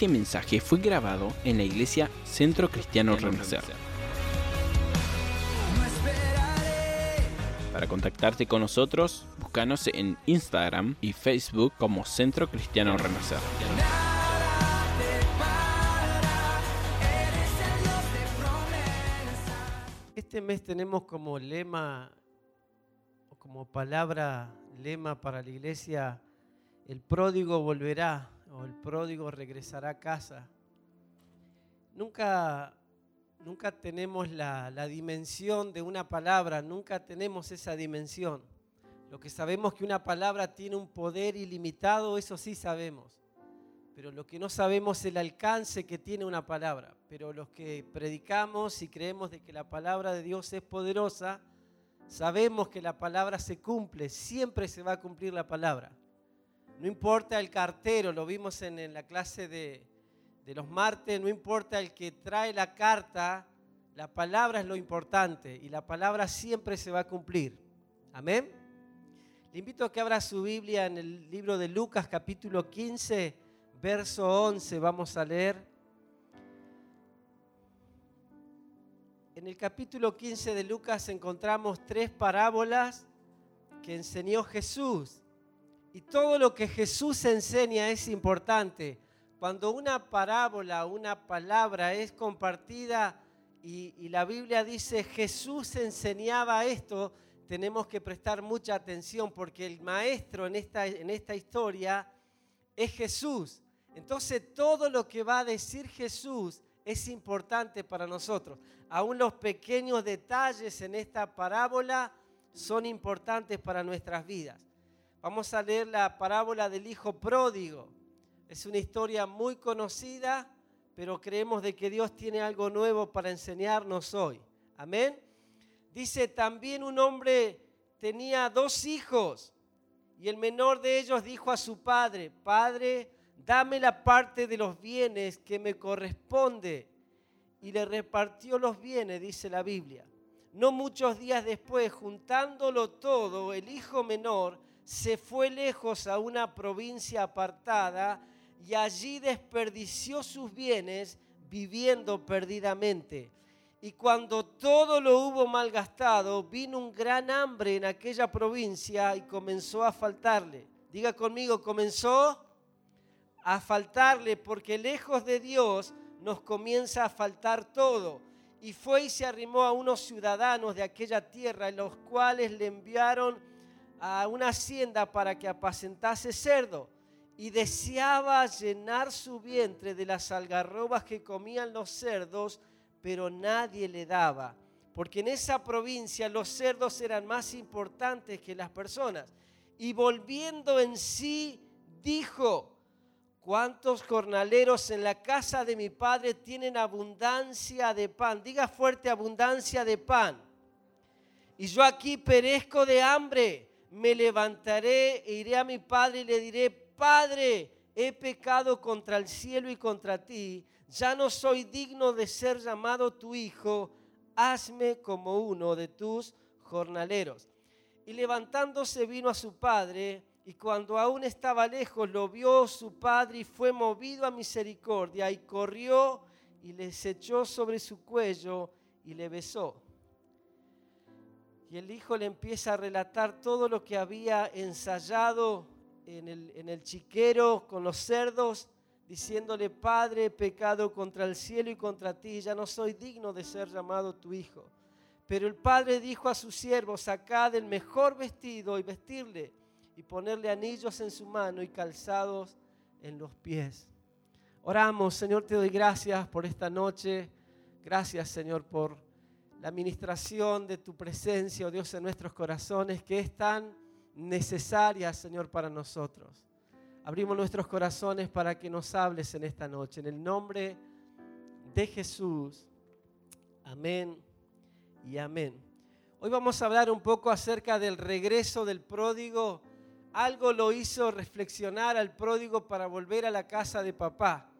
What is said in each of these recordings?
Este mensaje fue grabado en la iglesia Centro Cristiano Renacer. Para contactarte con nosotros, búscanos en Instagram y Facebook como Centro Cristiano Renacer. Este mes tenemos como lema, o como palabra lema para la iglesia, el pródigo volverá o el pródigo regresará a casa. Nunca, nunca tenemos la, dimensión de una palabra, nunca tenemos esa dimensión. Lo que sabemos que una palabra tiene un poder ilimitado, eso sí sabemos. Pero lo que no sabemos es el alcance que tiene una palabra. Pero los que predicamos y creemos de que la palabra de Dios es poderosa, sabemos que la palabra se cumple, siempre se va a cumplir la palabra. No importa el cartero, lo vimos en, la clase de, de los martes, no importa el que trae la carta, la palabra es lo importante y la palabra siempre se va a cumplir. Amén. Le invito a que abra su Biblia en el libro de Lucas capítulo 15, verso 11. Vamos a leer. En el capítulo 15 de Lucas encontramos tres parábolas que enseñó Jesús. Y todo lo que Jesús enseña es importante. Cuando una parábola, una palabra es compartida y, la Biblia dice Jesús enseñaba esto, tenemos que prestar mucha atención porque el maestro en esta, en esta historia es Jesús. Entonces todo lo que va a decir Jesús es importante para nosotros. Aún los pequeños detalles en esta parábola son importantes para nuestras vidas. Vamos a leer la parábola del hijo pródigo. Es una historia muy conocida, pero creemos de que Dios tiene algo nuevo para enseñarnos hoy. Amén. Dice, también un hombre tenía dos hijos y el menor de ellos dijo a su padre, Padre, dame la parte de los bienes que me corresponde. Y le repartió los bienes, dice la Biblia. No muchos días después, juntándolo todo, el hijo menor se fue lejos a una provincia apartada y allí desperdició sus bienes viviendo perdidamente. Y cuando todo lo hubo malgastado, vino un gran hambre en aquella provincia y comenzó a faltarle. Diga conmigo, comenzó a faltarle porque lejos de Dios nos comienza a faltar todo. Y fue y se arrimó a unos ciudadanos de aquella tierra, los cuales le enviaron a una hacienda para que apacentase cerdo y deseaba llenar su vientre de las algarrobas que comían los cerdos, pero nadie le daba, porque en esa provincia los cerdos eran más importantes que las personas. Y volviendo en sí, dijo, ¿cuántos jornaleros en la casa de mi padre tienen abundancia de pan? Diga fuerte abundancia de pan. Y yo aquí perezco de hambre me levantaré e iré a mi padre y le diré, Padre, he pecado contra el cielo y contra ti, ya no soy digno de ser llamado tu hijo, hazme como uno de tus jornaleros. Y levantándose vino a su padre, y cuando aún estaba lejos lo vio su padre y fue movido a misericordia, y corrió y le echó sobre su cuello y le besó. Y el hijo le empieza a relatar todo lo que había ensayado en el, chiquero con los cerdos, diciéndole, Padre, he pecado contra el cielo y contra ti, ya no soy digno de ser llamado tu hijo. Pero el padre dijo a sus siervos, sacad el mejor vestido y vestirle, y ponerle anillos en su mano y calzados en los pies. Oramos, Señor, te doy gracias por esta noche. Gracias, Señor, por la administración de tu presencia, oh Dios, en nuestros corazones, que es tan necesaria, Señor, para nosotros. Abrimos nuestros corazones para que nos hables en esta noche. En el nombre de Jesús. Amén y amén. Hoy vamos a hablar un poco acerca del regreso del pródigo. Algo lo hizo reflexionar al pródigo para volver a la casa de papá.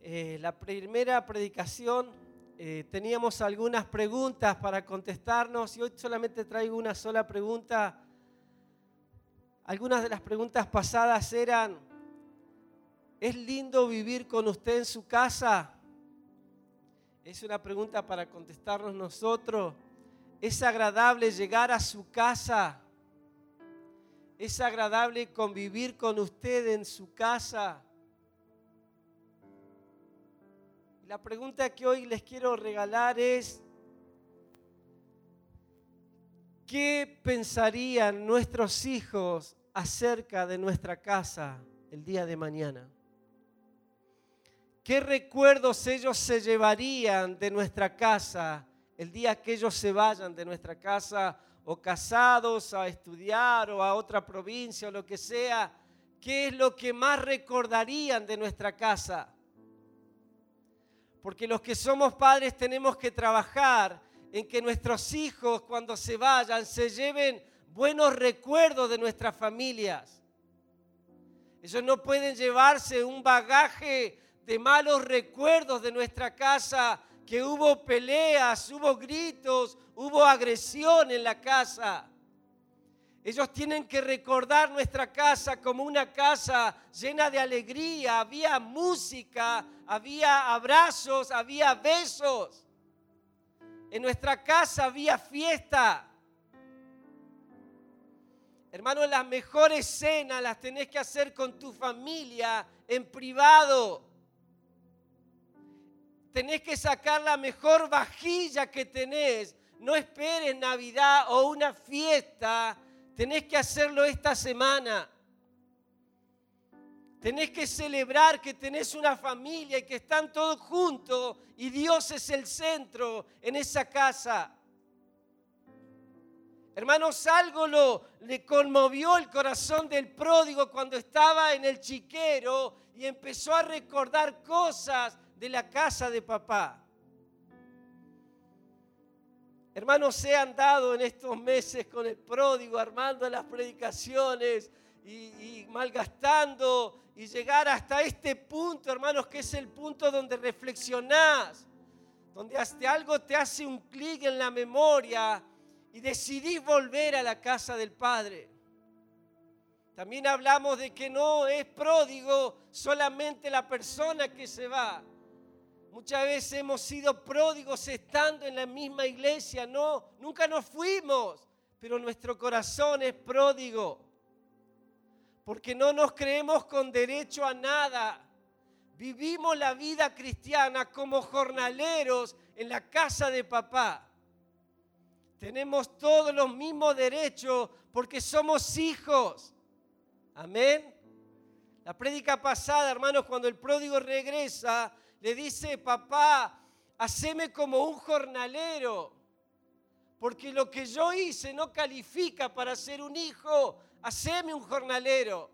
Eh, la primera predicación eh, teníamos algunas preguntas para contestarnos y hoy solamente traigo una sola pregunta. Algunas de las preguntas pasadas eran, ¿Es lindo vivir con usted en su casa? Es una pregunta para contestarnos nosotros. ¿Es agradable llegar a su casa? ¿Es agradable convivir con usted en su casa? La pregunta que hoy les quiero regalar es, ¿qué pensarían nuestros hijos acerca de nuestra casa el día de mañana? ¿Qué recuerdos ellos se llevarían de nuestra casa el día que ellos se vayan de nuestra casa o casados a estudiar o a otra provincia o lo que sea? ¿Qué es lo que más recordarían de nuestra casa? Porque los que somos padres tenemos que trabajar en que nuestros hijos cuando se vayan se lleven buenos recuerdos de nuestras familias. Ellos no pueden llevarse un bagaje de malos recuerdos de nuestra casa, que hubo peleas, hubo gritos, hubo agresión en la casa. Ellos tienen que recordar nuestra casa como una casa llena de alegría, había música, había abrazos, había besos. En nuestra casa había fiesta. Hermanos, las mejores cenas las tenés que hacer con tu familia en privado tenés que sacar la mejor vajilla que tenés. No esperes Navidad o una fiesta. Tenés que hacerlo esta semana. Tenés que celebrar que tenés una familia y que están todos juntos y Dios es el centro en esa casa. Hermanos, algo le conmovió el corazón del pródigo cuando estaba en el chiquero y empezó a recordar cosas de la casa de papá. Hermanos, he andado en estos meses con el pródigo, armando las predicaciones y, malgastando y llegar hasta este punto, hermanos, que es el punto donde reflexionás, donde hasta algo te hace un clic en la memoria y decidís volver a la casa del Padre. También hablamos de que no es pródigo solamente la persona que se va, Muchas veces hemos sido pródigos estando en la misma iglesia, no, nunca nos fuimos, pero nuestro corazón es pródigo, porque no nos creemos con derecho a nada. Vivimos la vida cristiana como jornaleros en la casa de papá. Tenemos todos los mismos derechos porque somos hijos. Amén. La prédica pasada, hermanos, cuando el pródigo regresa, le dice, papá, haceme como un jornalero, porque lo que yo hice no califica para ser un hijo, haceme un jornalero.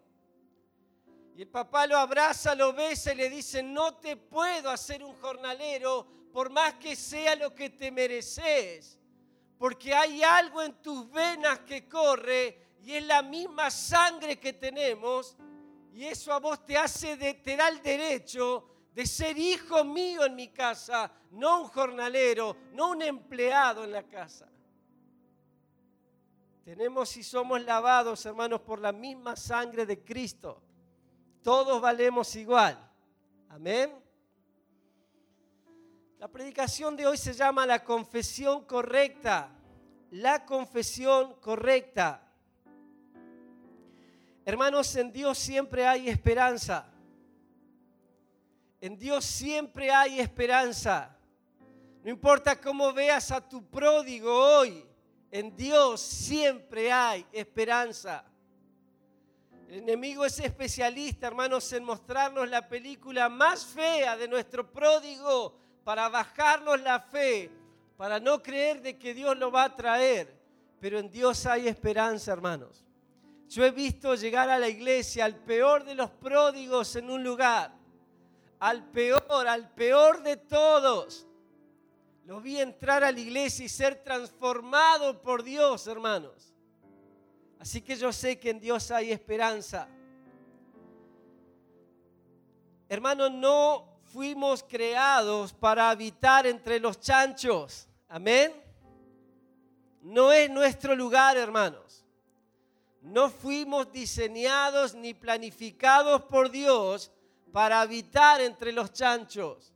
Y el papá lo abraza, lo besa y le dice, no te puedo hacer un jornalero por más que sea lo que te mereces, porque hay algo en tus venas que corre y es la misma sangre que tenemos y eso a vos te hace, te da el derecho de ser hijo mío en mi casa, no un jornalero, no un empleado en la casa. Tenemos y somos lavados, hermanos, por la misma sangre de Cristo. Todos valemos igual. Amén. La predicación de hoy se llama la confesión correcta. La confesión correcta. Hermanos, en Dios siempre hay esperanza. En Dios siempre hay esperanza. No importa cómo veas a tu pródigo hoy, en Dios siempre hay esperanza. El enemigo es especialista, hermanos, en mostrarnos la película más fea de nuestro pródigo para bajarnos la fe, para no creer de que Dios lo va a traer. Pero en Dios hay esperanza, hermanos. Yo he visto llegar a la iglesia al peor de los pródigos en un lugar al peor, al peor de todos. Lo vi entrar a la iglesia y ser transformado por Dios, hermanos. Así que yo sé que en Dios hay esperanza. Hermanos, no fuimos creados para habitar entre los chanchos. Amén. No es nuestro lugar, hermanos. No fuimos diseñados ni planificados por Dios para habitar entre los chanchos.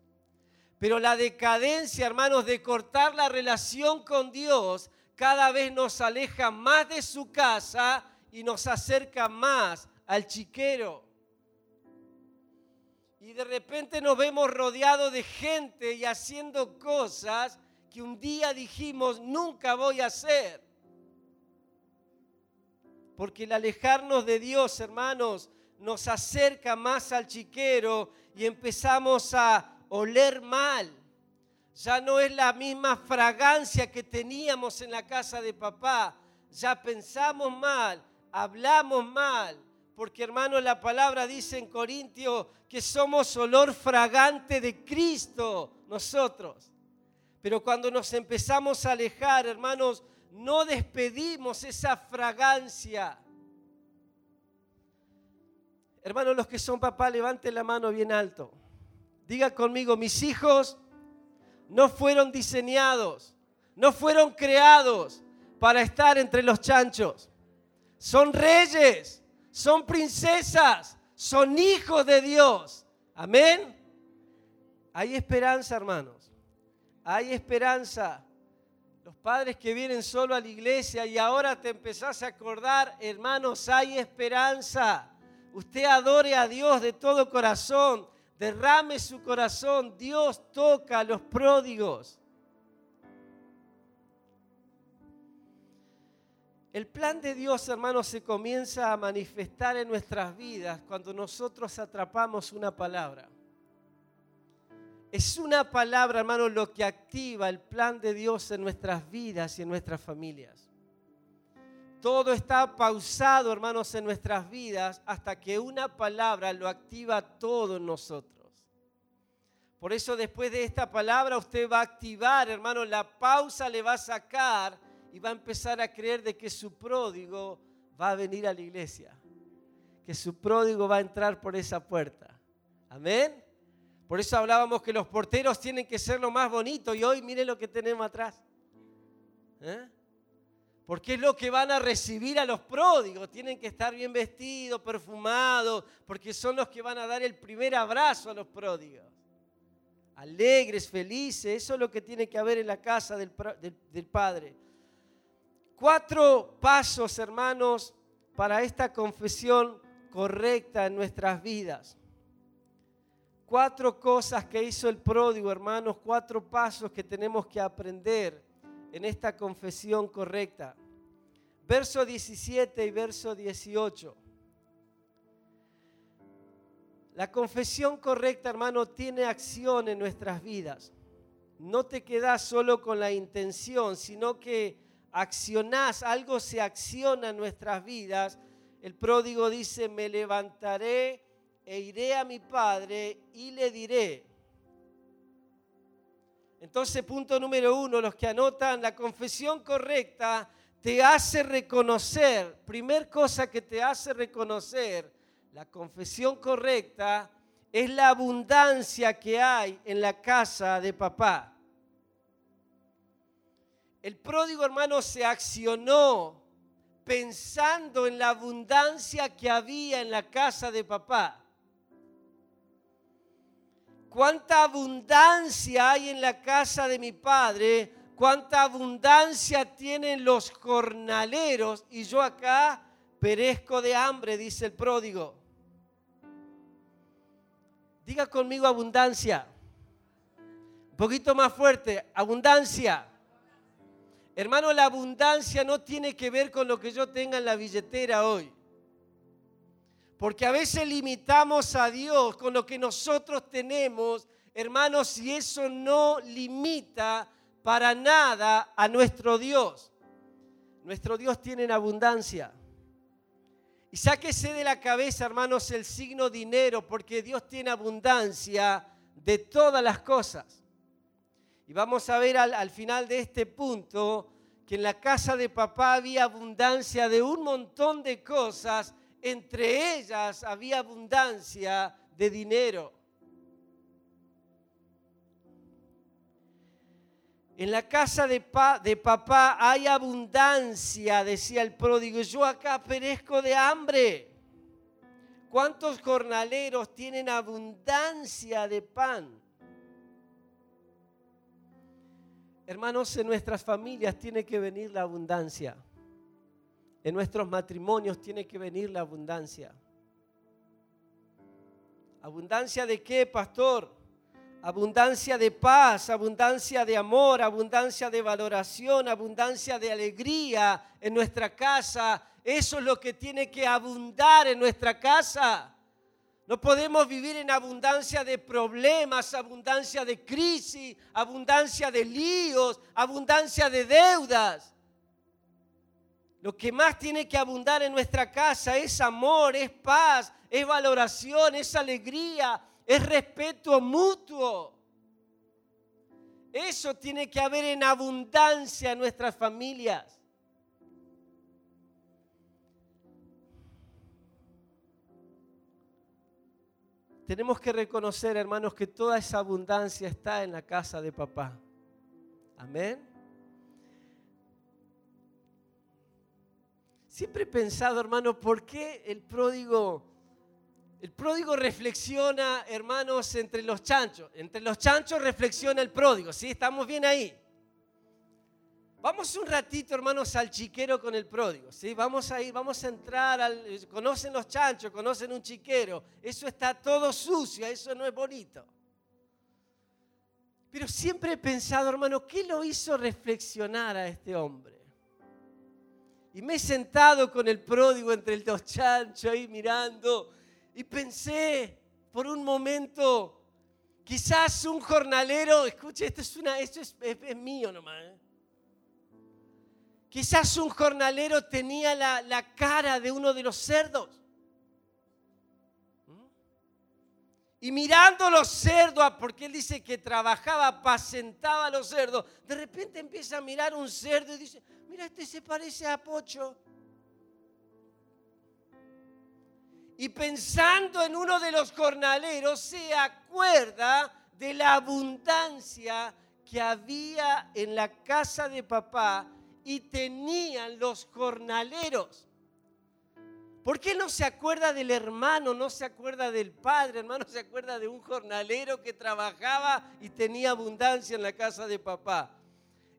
Pero la decadencia, hermanos, de cortar la relación con Dios cada vez nos aleja más de su casa y nos acerca más al chiquero. Y de repente nos vemos rodeados de gente y haciendo cosas que un día dijimos nunca voy a hacer. Porque el alejarnos de Dios, hermanos, nos acerca más al chiquero y empezamos a oler mal. Ya no es la misma fragancia que teníamos en la casa de papá. Ya pensamos mal, hablamos mal. Porque hermanos, la palabra dice en Corintio que somos olor fragante de Cristo nosotros. Pero cuando nos empezamos a alejar, hermanos, no despedimos esa fragancia. Hermanos, los que son papá, levanten la mano bien alto. Diga conmigo, mis hijos no fueron diseñados, no fueron creados para estar entre los chanchos. Son reyes, son princesas, son hijos de Dios. Amén. Hay esperanza, hermanos. Hay esperanza. Los padres que vienen solo a la iglesia y ahora te empezás a acordar, hermanos, hay esperanza usted adore a Dios de todo corazón, derrame su corazón, Dios toca a los pródigos. El plan de Dios, hermanos, se comienza a manifestar en nuestras vidas cuando nosotros atrapamos una palabra. Es una palabra, hermanos, lo que activa el plan de Dios en nuestras vidas y en nuestras familias. Todo está pausado, hermanos, en nuestras vidas hasta que una palabra lo activa todo en nosotros. Por eso después de esta palabra usted va a activar, hermano, la pausa le va a sacar y va a empezar a creer de que su pródigo va a venir a la iglesia. Que su pródigo va a entrar por esa puerta. Amén. Por eso hablábamos que los porteros tienen que ser lo más bonito y hoy mire lo que tenemos atrás. ¿Eh? Porque es lo que van a recibir a los pródigos. Tienen que estar bien vestidos, perfumados, porque son los que van a dar el primer abrazo a los pródigos. Alegres, felices, eso es lo que tiene que haber en la casa del, del Padre. Cuatro pasos, hermanos, para esta confesión correcta en nuestras vidas. Cuatro cosas que hizo el pródigo, hermanos, cuatro pasos que tenemos que aprender en esta confesión correcta. Verso 17 y verso 18. La confesión correcta, hermano, tiene acción en nuestras vidas. No te quedas solo con la intención, sino que accionás, algo se acciona en nuestras vidas. El pródigo dice, me levantaré e iré a mi padre y le diré, entonces, punto número uno, los que anotan, la confesión correcta te hace reconocer, primer cosa que te hace reconocer, la confesión correcta es la abundancia que hay en la casa de papá. El pródigo hermano se accionó pensando en la abundancia que había en la casa de papá cuánta abundancia hay en la casa de mi padre, cuánta abundancia tienen los jornaleros y yo acá perezco de hambre, dice el pródigo. Diga conmigo abundancia. Un poquito más fuerte, abundancia. Hermano, la abundancia no tiene que ver con lo que yo tenga en la billetera hoy. Porque a veces limitamos a Dios con lo que nosotros tenemos, hermanos, y eso no limita para nada a nuestro Dios. Nuestro Dios tiene en abundancia. Y sáquese de la cabeza, hermanos, el signo dinero, porque Dios tiene abundancia de todas las cosas. Y vamos a ver al, al, final de este punto que en la casa de papá había abundancia de un montón de cosas entre ellas había abundancia de dinero. En la casa de, papá hay abundancia, decía el pródigo. Yo acá perezco de hambre. ¿Cuántos jornaleros tienen abundancia de pan? Hermanos, en nuestras familias tiene que venir la abundancia. En nuestros matrimonios tiene que venir la abundancia. ¿Abundancia de qué, pastor? Abundancia de paz, abundancia de amor, abundancia de valoración, abundancia de alegría en nuestra casa. Eso es lo que tiene que abundar en nuestra casa. No podemos vivir en abundancia de problemas, abundancia de crisis, abundancia de líos, abundancia de deudas. Lo que más tiene que abundar en nuestra casa es amor, es paz, es valoración, es alegría, es respeto mutuo. Eso tiene que haber en abundancia en nuestras familias. Tenemos que reconocer, hermanos, que toda esa abundancia está en la casa de papá. Amén. Siempre he pensado, hermano, ¿por qué el pródigo, el pródigo reflexiona, hermanos, entre los chanchos? Entre los chanchos reflexiona el pródigo, ¿sí? Estamos bien ahí. Vamos un ratito, hermanos, al chiquero con el pródigo, ¿sí? Vamos a ir, vamos a entrar, al, conocen los chanchos, conocen un chiquero, eso está todo sucio, eso no es bonito. Pero siempre he pensado, hermano, ¿qué lo hizo reflexionar a este hombre? Y me he sentado con el pródigo entre los chanchos ahí mirando y pensé por un momento, quizás un jornalero, escuche, esto es, una, esto es, mío nomás, ¿eh? Quizás un jornalero tenía la, cara de uno de los cerdos. Y mirando los cerdos, porque él dice que trabajaba, apacentaba a los cerdos, de repente empieza a mirar un cerdo y dice, mira, este se parece a Pocho. Y pensando en uno de los jornaleros, se acuerda de la abundancia que había en la casa de papá y tenían los jornaleros. ¿Por qué no se acuerda del hermano, no se acuerda del padre, hermano, se acuerda de un jornalero que trabajaba y tenía abundancia en la casa de papá?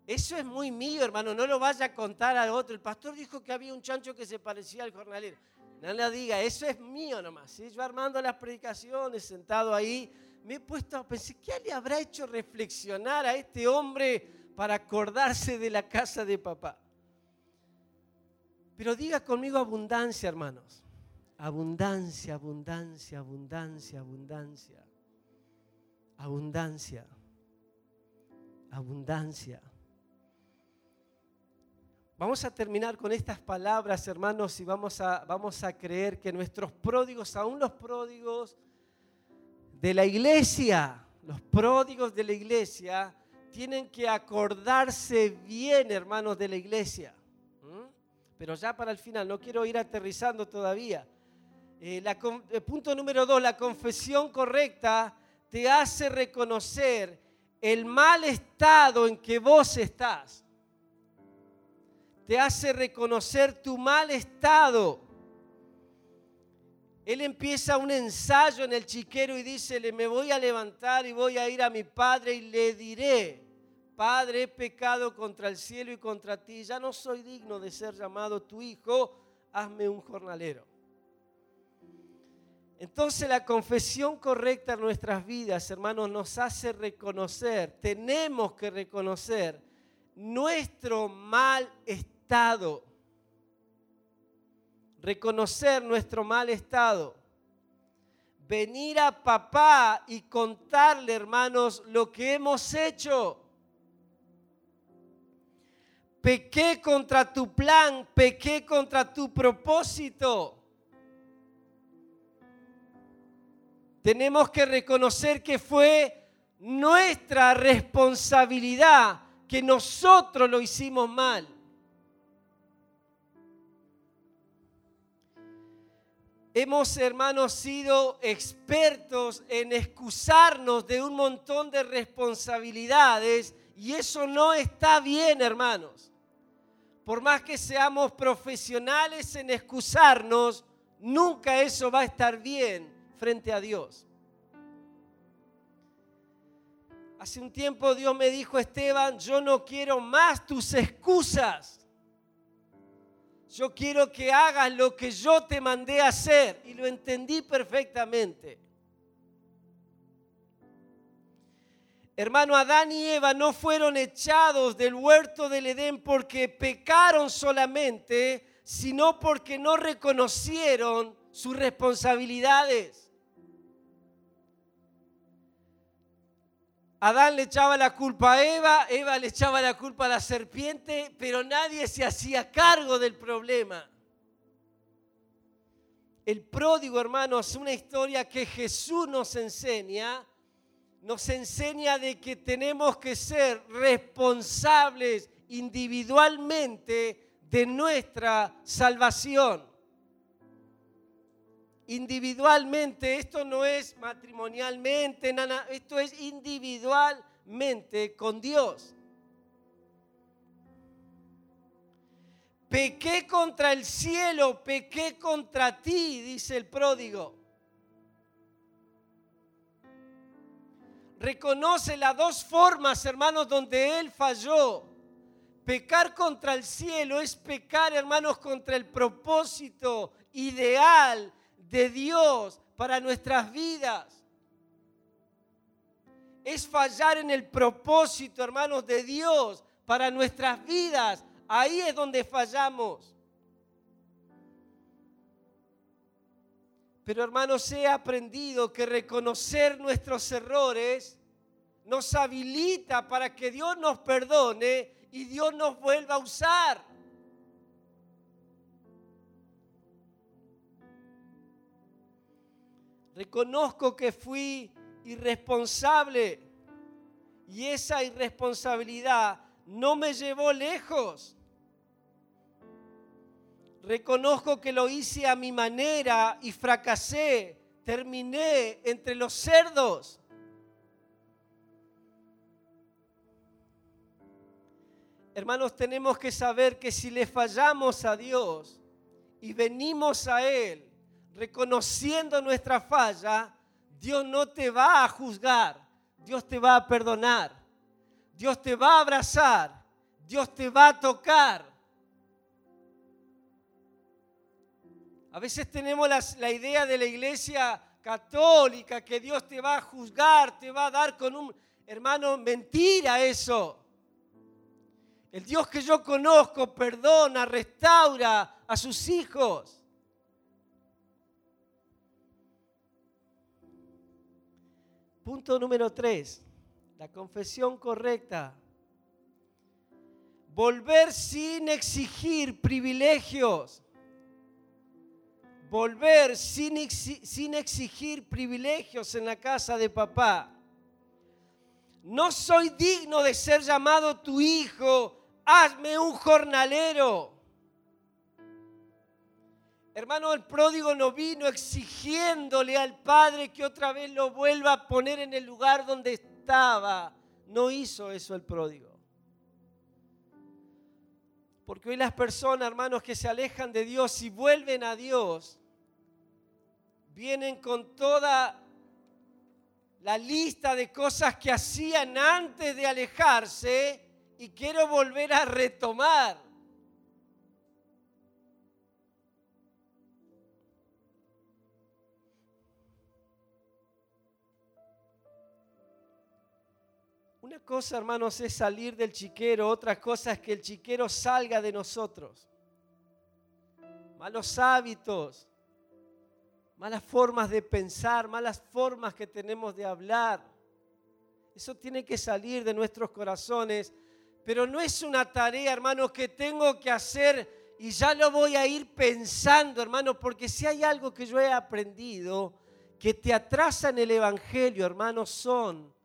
Eso es muy mío, hermano, no lo vaya a contar a otro. El pastor dijo que había un chancho que se parecía al jornalero. No le diga, eso es mío nomás. Yo armando las predicaciones, sentado ahí, me he puesto a pensar, ¿qué le habrá hecho reflexionar a este hombre para acordarse de la casa de papá. Pero diga conmigo abundancia, hermanos. Abundancia, abundancia, abundancia, abundancia. Abundancia. Abundancia. Vamos a terminar con estas palabras, hermanos, y vamos a, vamos a creer que nuestros pródigos, aún los pródigos de la iglesia, los pródigos de la iglesia, tienen que acordarse bien, hermanos de la iglesia. Pero ya para el final, no quiero ir aterrizando todavía. Eh, eh, punto número dos, la confesión correcta te hace reconocer el mal estado en que vos estás. Te hace reconocer tu mal estado. Él empieza un ensayo en el chiquero y dice, me voy a levantar y voy a ir a mi padre y le diré, Padre, he pecado contra el cielo y contra ti, ya no soy digno de ser llamado tu hijo, hazme un jornalero. Entonces la confesión correcta en nuestras vidas, hermanos, nos hace reconocer, tenemos que reconocer nuestro mal estado. Reconocer nuestro mal estado. Venir a papá y contarle, hermanos, lo que hemos hecho pequé contra tu plan, pequé contra tu propósito. Tenemos que reconocer que fue nuestra responsabilidad, que nosotros lo hicimos mal. Hemos, hermanos, sido expertos en excusarnos de un montón de responsabilidades y eso no está bien, hermanos por más que seamos profesionales en excusarnos, nunca eso va a estar bien frente a Dios. Hace un tiempo Dios me dijo, Esteban, yo no quiero más tus excusas. Yo quiero que hagas lo que yo te mandé a hacer. Y lo entendí perfectamente. Hermano, Adán y Eva no fueron echados del huerto del Edén porque pecaron solamente, sino porque no reconocieron sus responsabilidades. Adán le echaba la culpa a Eva, Eva le echaba la culpa a la serpiente, pero nadie se hacía cargo del problema. El pródigo, hermanos, es una historia que Jesús nos enseña nos enseña de que tenemos que ser responsables individualmente de nuestra salvación. Individualmente, esto no es matrimonialmente, nada, esto es individualmente con Dios. Pequé contra el cielo, pequé contra ti, dice el pródigo. Reconoce las dos formas, hermanos, donde él falló. Pecar contra el cielo es pecar, hermanos, contra el propósito ideal de Dios para nuestras vidas. Es fallar en el propósito, hermanos, de Dios para nuestras vidas. Ahí es donde fallamos. Pero hermanos, he aprendido que reconocer nuestros errores nos habilita para que Dios nos perdone y Dios nos vuelva a usar. Reconozco que fui irresponsable y esa irresponsabilidad no me llevó lejos. Reconozco que lo hice a mi manera y fracasé. Terminé entre los cerdos. Hermanos, tenemos que saber que si le fallamos a Dios y venimos a Él reconociendo nuestra falla, Dios no te va a juzgar, Dios te va a perdonar, Dios te va a abrazar, Dios te va a tocar. A veces tenemos la, idea de la iglesia católica que Dios te va a juzgar, te va a dar con un... Hermano, mentira eso. El Dios que yo conozco perdona, restaura a sus hijos. Punto número tres, la confesión correcta. Volver sin exigir privilegios volver sin, exigir privilegios en la casa de papá. No soy digno de ser llamado tu hijo, hazme un jornalero. Hermano, el pródigo no vino exigiéndole al padre que otra vez lo vuelva a poner en el lugar donde estaba. No hizo eso el pródigo. Porque hoy las personas, hermanos, que se alejan de Dios y vuelven a Dios, vienen con toda la lista de cosas que hacían antes de alejarse y quiero volver a retomar. Cosa, hermanos, es salir del chiquero, otra cosa es que el chiquero salga de nosotros. Malos hábitos, malas formas de pensar, malas formas que tenemos de hablar. Eso tiene que salir de nuestros corazones, pero no es una tarea, hermanos, que tengo que hacer y ya lo voy a ir pensando, hermanos, porque si hay algo que yo he aprendido que te atrasa en el Evangelio, hermanos, son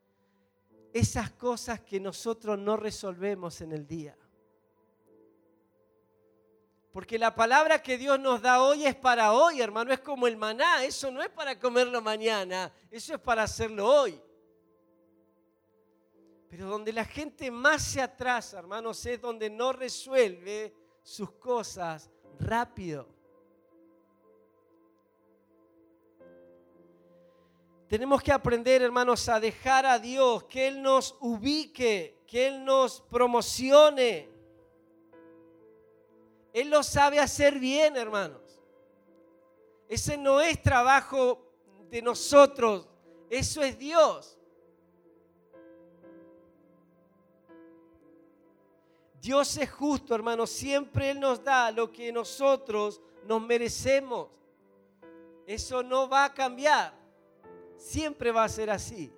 esas cosas que nosotros no resolvemos en el día. Porque la palabra que Dios nos da hoy es para hoy, hermano, es como el maná, eso no es para comerlo mañana, eso es para hacerlo hoy. Pero donde la gente más se atrasa, hermanos, es donde no resuelve sus cosas rápido. Tenemos que aprender, hermanos, a dejar a Dios, que Él nos ubique, que Él nos promocione. Él lo sabe hacer bien, hermanos. Ese no es trabajo de nosotros, eso es Dios. Dios es justo, hermanos. Siempre Él nos da lo que nosotros nos merecemos. Eso no va a cambiar. Siempre va a ser así.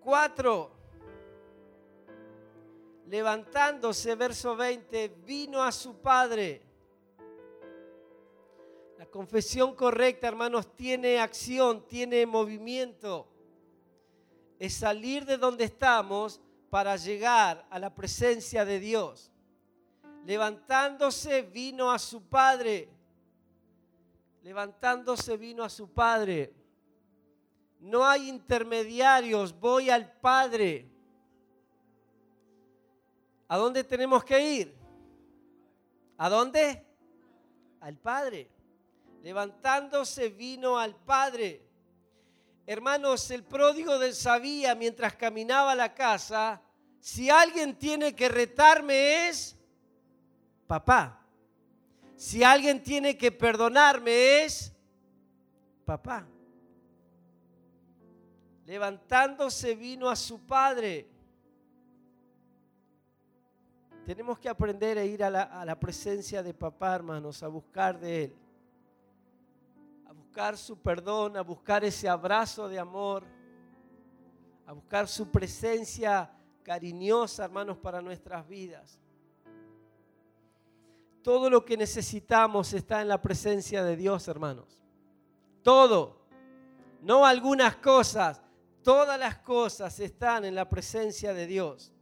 Cuatro. Levantándose, verso 20, vino a su padre. La confesión correcta, hermanos, tiene acción, tiene movimiento. Es salir de donde estamos para llegar a la presencia de Dios. Levantándose, vino a su padre levantándose vino a su Padre. No hay intermediarios, voy al Padre. ¿A dónde tenemos que ir? ¿A dónde? Al Padre. Levantándose vino al Padre. Hermanos, el pródigo del sabía mientras caminaba a la casa, si alguien tiene que retarme es papá. Si alguien tiene que perdonarme es papá. Levantándose vino a su padre. Tenemos que aprender a ir a la, presencia de papá, hermanos, a buscar de él. A buscar su perdón, a buscar ese abrazo de amor. A buscar su presencia cariñosa, hermanos, para nuestras vidas. Todo lo que necesitamos está en la presencia de Dios, hermanos. Todo. No algunas cosas. Todas las cosas están en la presencia de Dios.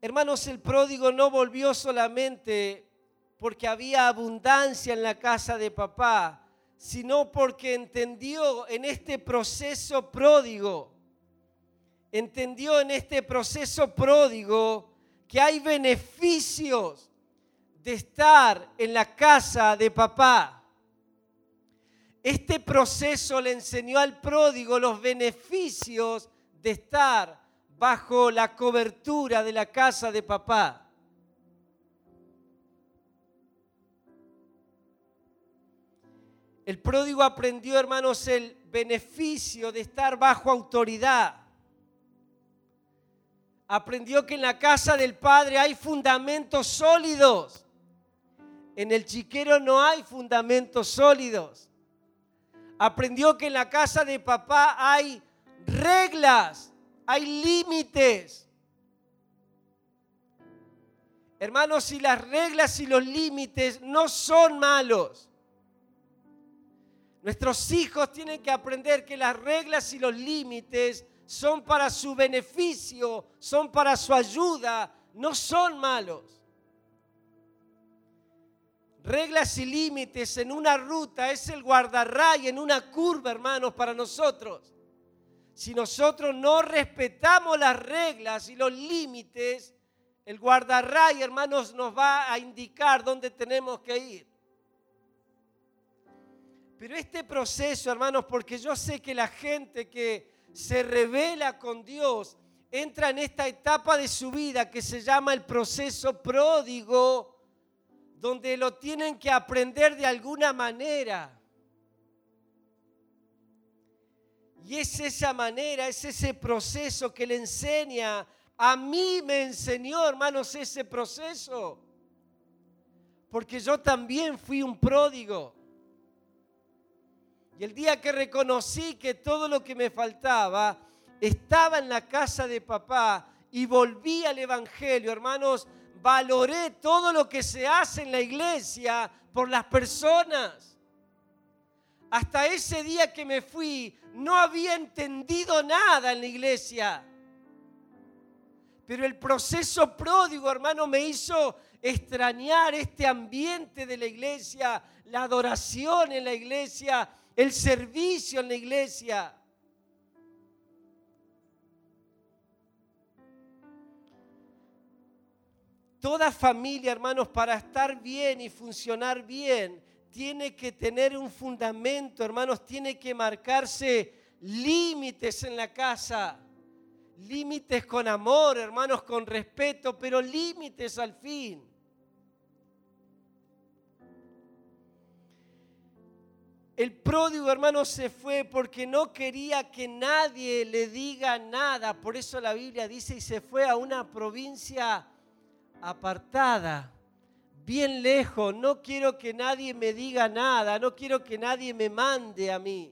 Hermanos, el pródigo no volvió solamente porque había abundancia en la casa de papá, sino porque entendió en este proceso pródigo, entendió en este proceso pródigo que hay beneficios de estar en la casa de papá. Este proceso le enseñó al pródigo los beneficios de estar bajo la cobertura de la casa de papá. El pródigo aprendió, hermanos, el beneficio de estar bajo autoridad aprendió que en la casa del Padre hay fundamentos sólidos. En el chiquero no hay fundamentos sólidos. Aprendió que en la casa de papá hay reglas, hay límites. Hermanos, si las reglas y los límites no son malos, nuestros hijos tienen que aprender que las reglas y los límites son para su beneficio, son para su ayuda, no son malos. Reglas y límites en una ruta es el guardarray en una curva, hermanos, para nosotros. Si nosotros no respetamos las reglas y los límites, el guardarray, hermanos, nos va a indicar dónde tenemos que ir. Pero este proceso, hermanos, porque yo sé que la gente que se revela con Dios, entra en esta etapa de su vida que se llama el proceso pródigo, donde lo tienen que aprender de alguna manera. Y es esa manera, es ese proceso que le enseña. A mí me enseñó, hermanos, ese proceso. Porque yo también fui un pródigo. Y el día que reconocí que todo lo que me faltaba estaba en la casa de papá y volví al Evangelio, hermanos, valoré todo lo que se hace en la iglesia por las personas. Hasta ese día que me fui, no había entendido nada en la iglesia. Pero el proceso pródigo, hermano, me hizo extrañar este ambiente de la iglesia, la adoración en la iglesia, el servicio en la iglesia. Toda familia, hermanos, para estar bien y funcionar bien, tiene que tener un fundamento, hermanos, tiene que marcarse límites en la casa. Límites con amor, hermanos, con respeto, pero límites al fin. El pródigo hermano se fue porque no quería que nadie le diga nada. Por eso la Biblia dice y se fue a una provincia apartada, bien lejos. No quiero que nadie me diga nada. No quiero que nadie me mande a mí.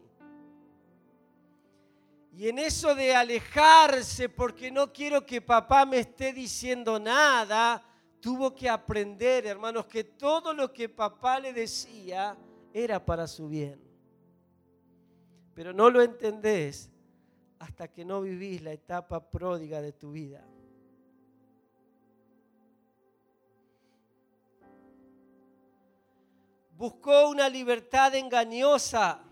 Y en eso de alejarse porque no quiero que papá me esté diciendo nada, tuvo que aprender, hermanos, que todo lo que papá le decía era para su bien. Pero no lo entendés hasta que no vivís la etapa pródiga de tu vida. Buscó una libertad engañosa,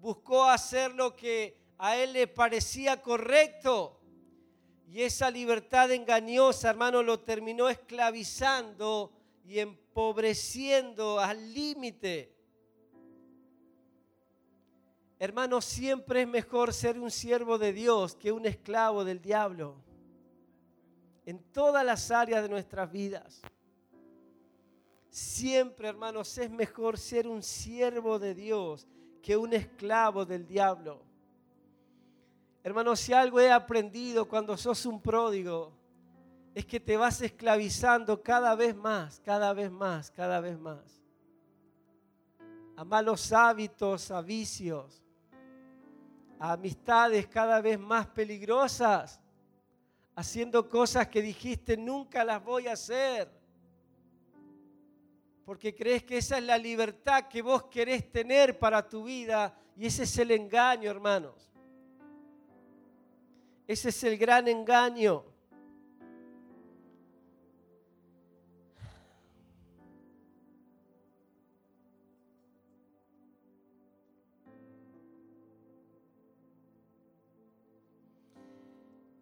buscó hacer lo que a él le parecía correcto. Y esa libertad engañosa, hermano, lo terminó esclavizando y empobreciendo al límite. Hermano, siempre es mejor ser un siervo de Dios que un esclavo del diablo. En todas las áreas de nuestras vidas. Siempre, hermanos, es mejor ser un siervo de Dios que un esclavo del diablo. Hermanos, si algo he aprendido cuando sos un pródigo, es que te vas esclavizando cada vez más, cada vez más, cada vez más. A malos hábitos, a vicios, a amistades cada vez más peligrosas, haciendo cosas que dijiste nunca las voy a hacer. Porque crees que esa es la libertad que vos querés tener para tu vida y ese es el engaño, hermanos. Ese es el gran engaño.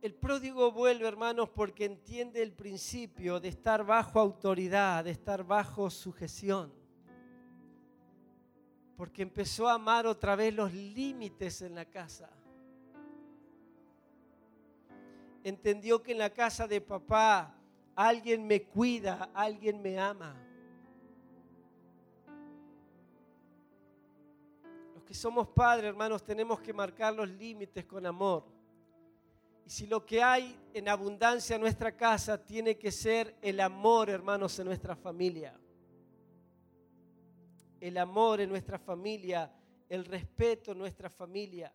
El pródigo vuelve, hermanos, porque entiende el principio de estar bajo autoridad, de estar bajo sujeción. Porque empezó a amar otra vez los límites en la casa entendió que en la casa de papá alguien me cuida, alguien me ama. Los que somos padres, hermanos, tenemos que marcar los límites con amor. Si lo que hay en abundancia en nuestra casa tiene que ser el amor, hermanos, en nuestra familia. El amor en nuestra familia, el respeto en nuestra familia.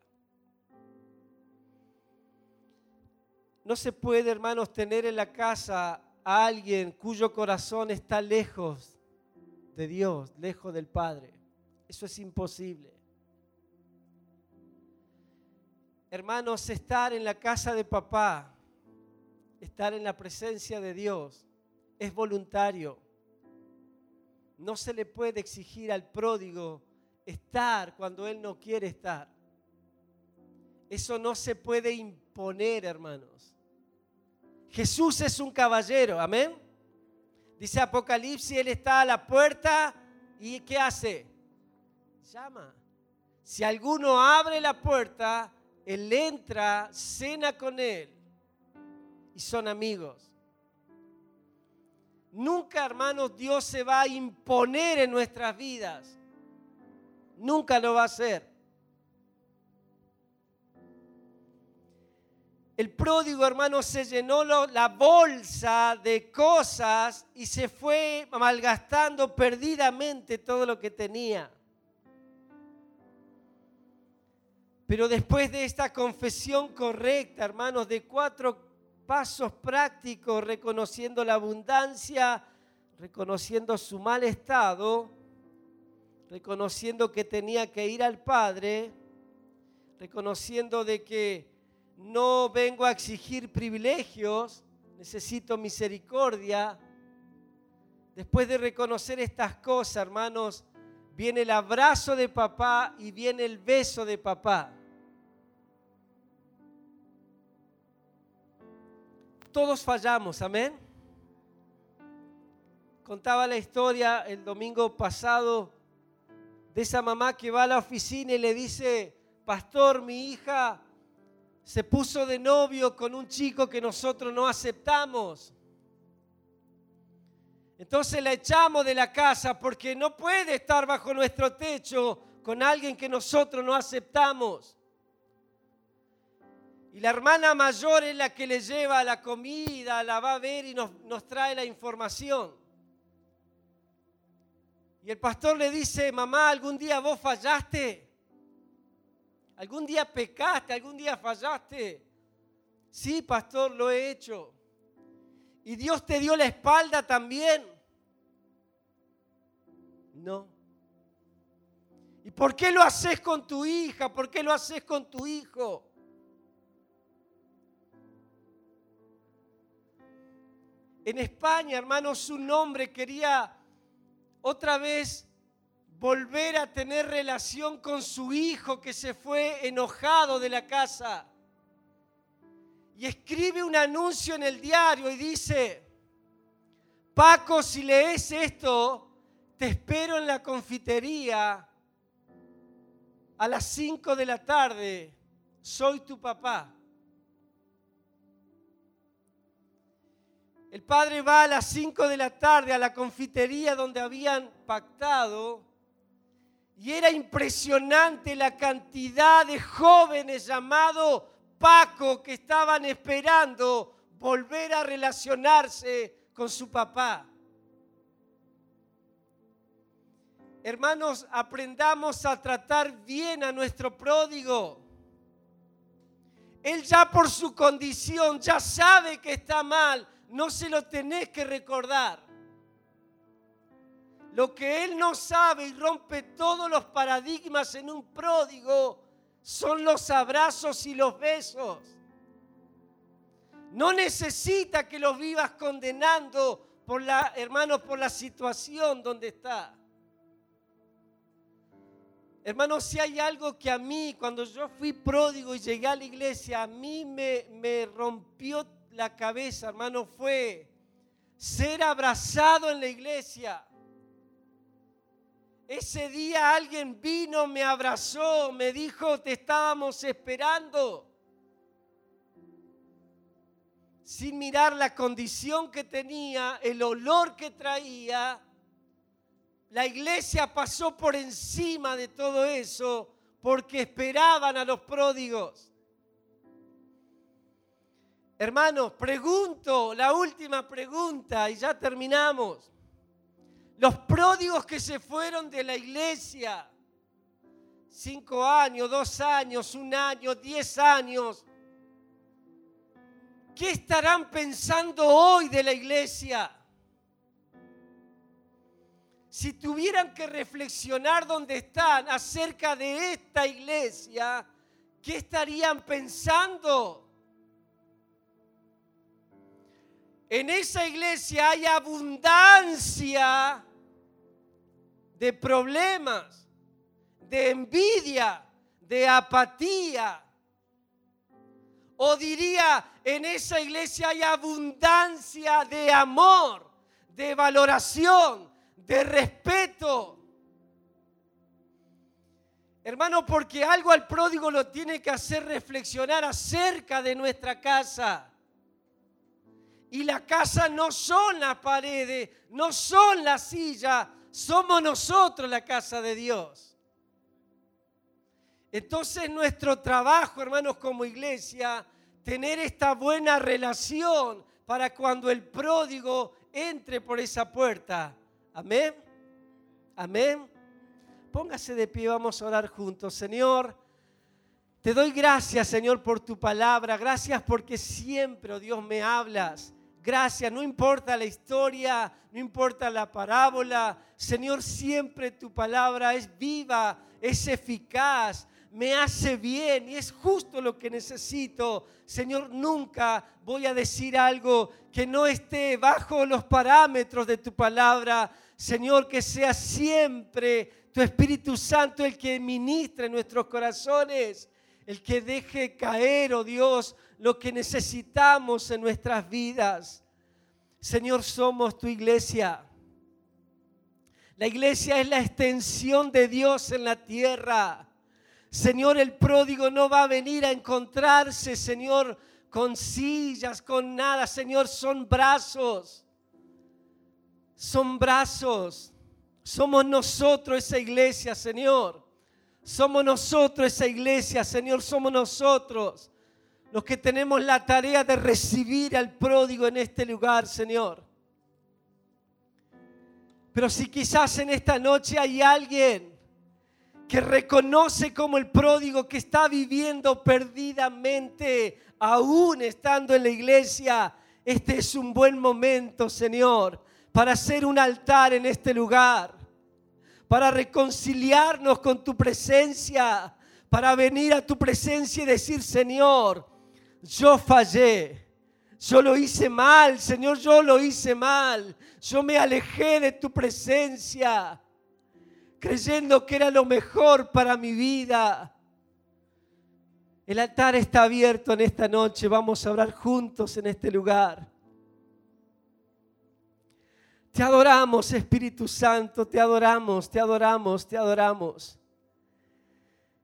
No se puede, hermanos, tener en la casa a alguien cuyo corazón está lejos de Dios, lejos del Padre. Eso es imposible. Hermanos, estar en la casa de papá, estar en la presencia de Dios, es voluntario. No se le puede exigir al pródigo estar cuando él no quiere estar. Eso no se puede imponer, hermanos. Jesús es un caballero, amén. Dice Apocalipsis, Él está a la puerta y ¿qué hace? Llama. Si alguno abre la puerta, Él entra, cena con Él y son amigos. Nunca, hermanos, Dios se va a imponer en nuestras vidas. Nunca lo va a hacer. El pródigo, hermano, se llenó la bolsa de cosas y se fue malgastando perdidamente todo lo que tenía. Pero después de esta confesión correcta, hermanos, de cuatro pasos prácticos, reconociendo la abundancia, reconociendo su mal estado, reconociendo que tenía que ir al Padre, reconociendo de que no vengo a exigir privilegios, necesito misericordia. Después de reconocer estas cosas, hermanos, viene el abrazo de papá y viene el beso de papá. Todos fallamos, amén. contaba la historia el domingo pasado de esa mamá que va a la oficina y le dice, pastor, mi hija se puso de novio con un chico que nosotros no aceptamos. Entonces la echamos de la casa porque no puede estar bajo nuestro techo con alguien que nosotros no aceptamos. Y la hermana mayor es la que le lleva la comida, la va a ver y nos, trae la información. Y el pastor le dice, mamá, ¿algún día vos fallaste? ¿Algún día pecaste? ¿Algún día fallaste? Sí, pastor, lo he hecho. ¿Y Dios te dio la espalda también? No. ¿Y por qué lo haces con tu hija? ¿Por qué lo haces con tu hijo? En España, hermanos, un hombre quería otra vez volver a tener relación con su hijo que se fue enojado de la casa. Y escribe un anuncio en el diario y dice, Paco, si lees esto, te espero en la confitería a las 5 de la tarde, soy tu papá. El padre va a las 5 de la tarde a la confitería donde habían pactado y era impresionante la cantidad de jóvenes llamados Paco que estaban esperando volver a relacionarse con su papá. Hermanos, aprendamos a tratar bien a nuestro pródigo. Él ya por su condición ya sabe que está mal, no se lo tenés que recordar. Lo que él no sabe y rompe todos los paradigmas en un pródigo son los abrazos y los besos. No necesita que lo vivas condenando por la, hermanos, por la situación donde está. Hermanos, si hay algo que a mí, cuando yo fui pródigo y llegué a la iglesia, a mí me, me rompió la cabeza, hermano, fue ser abrazado en la iglesia. Ese día alguien vino, me abrazó, me dijo, te estábamos esperando. Sin mirar la condición que tenía, el olor que traía, la iglesia pasó por encima de todo eso porque esperaban a los pródigos. Hermanos, pregunto, la última pregunta y ya terminamos. Los pródigos que se fueron de la iglesia, cinco años, dos años, un año, diez años, ¿qué estarán pensando hoy de la iglesia? Si tuvieran que reflexionar dónde están acerca de esta iglesia, ¿qué estarían pensando? En esa iglesia hay abundancia de problemas, de envidia, de apatía. O diría, en esa iglesia hay abundancia de amor, de valoración, de respeto. Hermano, porque algo al pródigo lo tiene que hacer reflexionar acerca de nuestra casa. Y la casa no son las paredes, no son la silla, somos nosotros la casa de Dios. Entonces nuestro trabajo, hermanos, como iglesia, tener esta buena relación para cuando el pródigo entre por esa puerta. Amén. Amén. Póngase de pie, vamos a orar juntos. Señor, te doy gracias, Señor, por tu palabra. Gracias porque siempre, oh Dios, me hablas Gracias, no importa la historia, no importa la parábola, Señor, siempre tu palabra es viva, es eficaz, me hace bien y es justo lo que necesito. Señor, nunca voy a decir algo que no esté bajo los parámetros de tu palabra. Señor, que sea siempre tu Espíritu Santo el que ministre nuestros corazones, el que deje caer, oh Dios, lo que necesitamos en nuestras vidas. Señor, somos tu iglesia. La iglesia es la extensión de Dios en la tierra. Señor, el pródigo no va a venir a encontrarse, Señor, con sillas, con nada. Señor, son brazos. Son brazos. Somos nosotros esa iglesia, Señor. Somos nosotros esa iglesia, Señor. Somos nosotros los que tenemos la tarea de recibir al pródigo en este lugar, Señor. Pero si quizás en esta noche hay alguien que reconoce como el pródigo que está viviendo perdidamente, aún estando en la iglesia, este es un buen momento, Señor, para hacer un altar en este lugar, para reconciliarnos con tu presencia, para venir a tu presencia y decir, Señor, yo fallé. Yo lo hice mal, Señor, yo lo hice mal. Yo me alejé de tu presencia, creyendo que era lo mejor para mi vida. El altar está abierto en esta noche. Vamos a orar juntos en este lugar. Te adoramos, Espíritu Santo, te adoramos, te adoramos, te adoramos.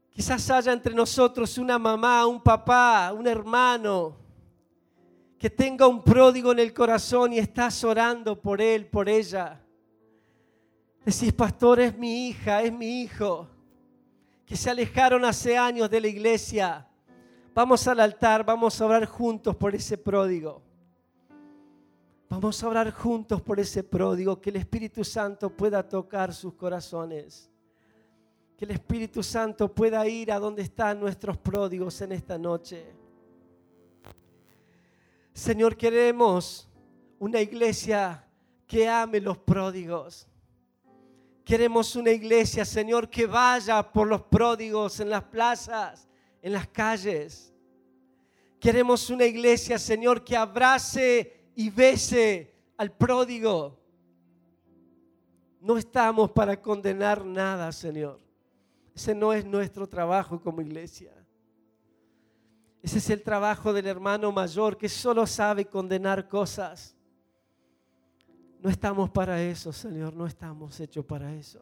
Quizás haya entre nosotros una mamá, un papá, un hermano que tenga un pródigo en el corazón y estás orando por él, por ella. Decís, pastor, es mi hija, es mi hijo, que se alejaron hace años de la iglesia. Vamos al altar, vamos a orar juntos por ese pródigo. Vamos a orar juntos por ese pródigo, que el Espíritu Santo pueda tocar sus corazones. Que el Espíritu Santo pueda ir a donde están nuestros pródigos en esta noche. Señor, queremos una iglesia que ame los pródigos. Queremos una iglesia, Señor, que vaya por los pródigos en las plazas, en las calles. Queremos una iglesia, Señor, que abrace y bese al pródigo. No estamos para condenar nada, Señor. Ese no es nuestro trabajo como iglesia. Ese es el trabajo del hermano mayor que solo sabe condenar cosas. No estamos para eso, Señor, no estamos hechos para eso.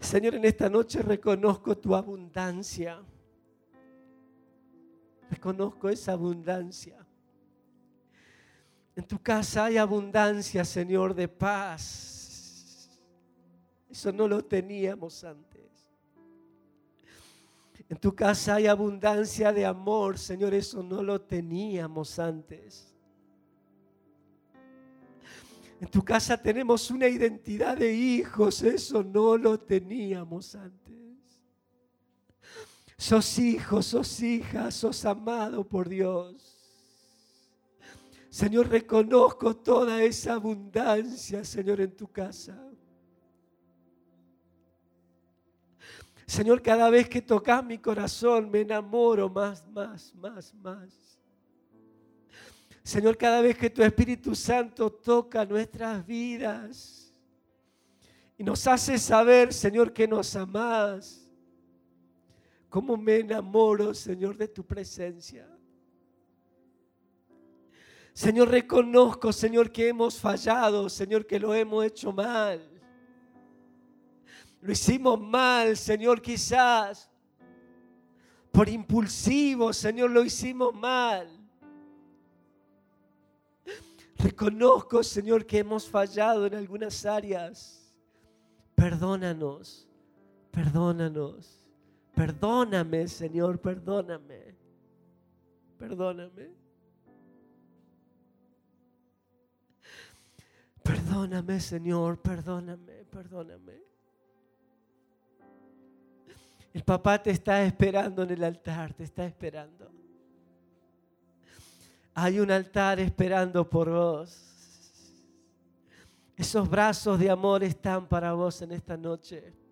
Señor, en esta noche reconozco tu abundancia. Reconozco esa abundancia. En tu casa hay abundancia, Señor, de paz. Eso no lo teníamos antes. En tu casa hay abundancia de amor, Señor, eso no lo teníamos antes. En tu casa tenemos una identidad de hijos, eso no lo teníamos antes. Sos hijos, sos hijas, sos amado por Dios. Señor, reconozco toda esa abundancia, Señor, en tu casa. Señor, cada vez que tocas mi corazón me enamoro más, más, más, más. Señor, cada vez que tu Espíritu Santo toca nuestras vidas y nos hace saber, Señor, que nos amás, cómo me enamoro, Señor, de tu presencia. Señor, reconozco, Señor, que hemos fallado, Señor, que lo hemos hecho mal. Lo hicimos mal, Señor, quizás. Por impulsivo, Señor, lo hicimos mal. Reconozco, Señor, que hemos fallado en algunas áreas. Perdónanos, perdónanos. Perdóname, Señor, perdóname. Perdóname. Perdóname, Señor, perdóname, perdóname. El papá te está esperando en el altar, te está esperando. Hay un altar esperando por vos. Esos brazos de amor están para vos en esta noche.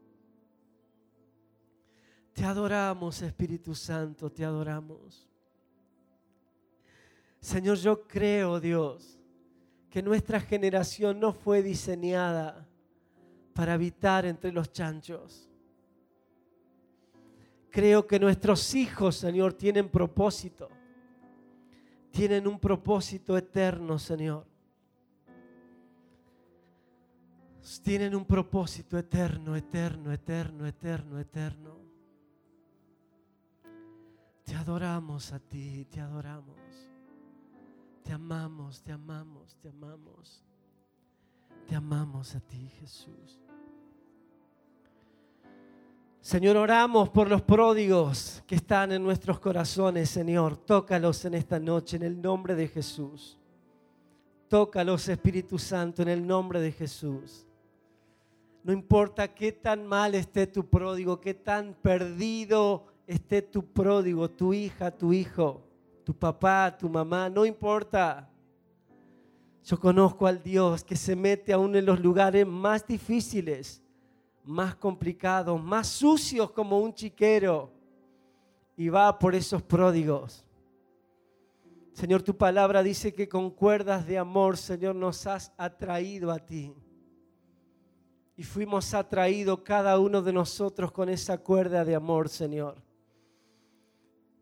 Te adoramos, Espíritu Santo, te adoramos. Señor, yo creo, Dios, que nuestra generación no fue diseñada para habitar entre los chanchos. Creo que nuestros hijos, Señor, tienen propósito. Tienen un propósito eterno, Señor. tienen un propósito eterno, eterno, eterno, eterno, eterno. Te adoramos a ti, te adoramos. Te amamos, te amamos, te amamos. Te amamos a ti, Jesús. Señor, oramos por los pródigos que están en nuestros corazones, Señor. Tócalos en esta noche en el nombre de Jesús. Tócalos, Espíritu Santo, en el nombre de Jesús. No importa qué tan mal esté tu pródigo, qué tan perdido esté tu pródigo, tu hija, tu hijo, tu papá, tu mamá, no importa. Yo conozco al Dios que se mete aún en los lugares más difíciles, más complicados, más sucios como un chiquero y va por esos pródigos. Señor, tu palabra dice que con cuerdas de amor, Señor, nos has atraído a ti y fuimos atraídos cada uno de nosotros con esa cuerda de amor, Señor.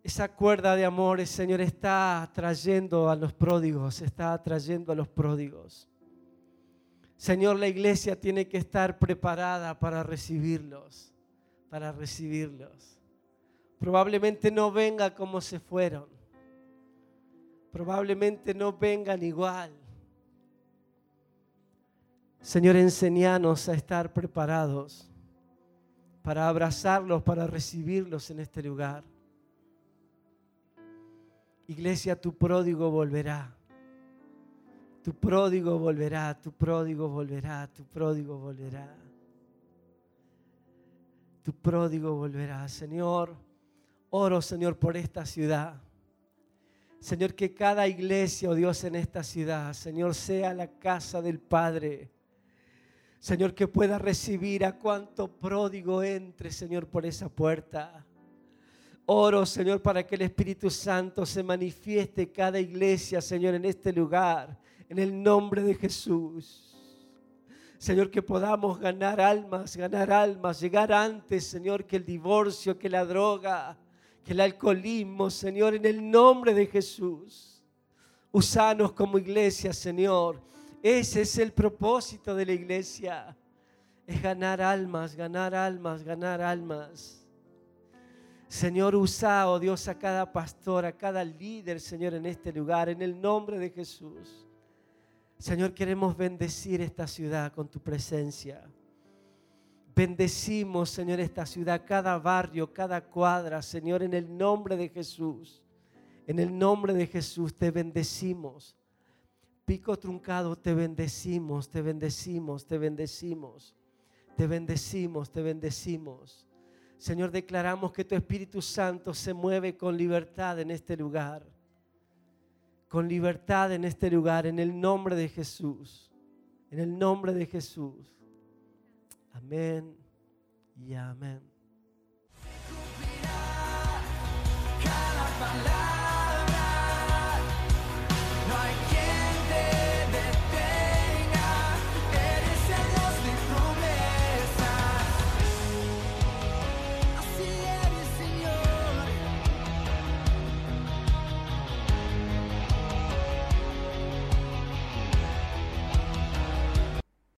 Esa cuerda de amor, Señor, está atrayendo a los pródigos, está atrayendo a los pródigos. Señor, la iglesia tiene que estar preparada para recibirlos, para recibirlos. Probablemente no venga como se fueron. Probablemente no vengan igual. Señor, enseñanos a estar preparados para abrazarlos, para recibirlos en este lugar. Iglesia, tu pródigo volverá. Tu pródigo volverá, tu pródigo volverá, tu pródigo volverá. Tu pródigo volverá. Señor, oro, Señor, por esta ciudad. Señor, que cada iglesia, oh Dios, en esta ciudad, Señor, sea la casa del Padre Señor, que pueda recibir a cuanto pródigo entre, Señor, por esa puerta. Oro, Señor, para que el Espíritu Santo se manifieste cada iglesia, Señor, en este lugar, en el nombre de Jesús. Señor, que podamos ganar almas, ganar almas, llegar antes, Señor, que el divorcio, que la droga, que el alcoholismo, Señor, en el nombre de Jesús. Usanos como iglesia, Señor ese es el propósito de la iglesia. Es ganar almas, ganar almas, ganar almas. Señor, usa, oh Dios, a cada pastor, a cada líder, Señor, en este lugar, en el nombre de Jesús. Señor, queremos bendecir esta ciudad con tu presencia. Bendecimos, Señor, esta ciudad, cada barrio, cada cuadra, Señor, en el nombre de Jesús. En el nombre de Jesús te bendecimos. Pico truncado, te bendecimos, te bendecimos, te bendecimos, te bendecimos, te bendecimos. Señor, declaramos que tu Espíritu Santo se mueve con libertad en este lugar. Con libertad en este lugar, en el nombre de Jesús. En el nombre de Jesús. Amén y amén. Cada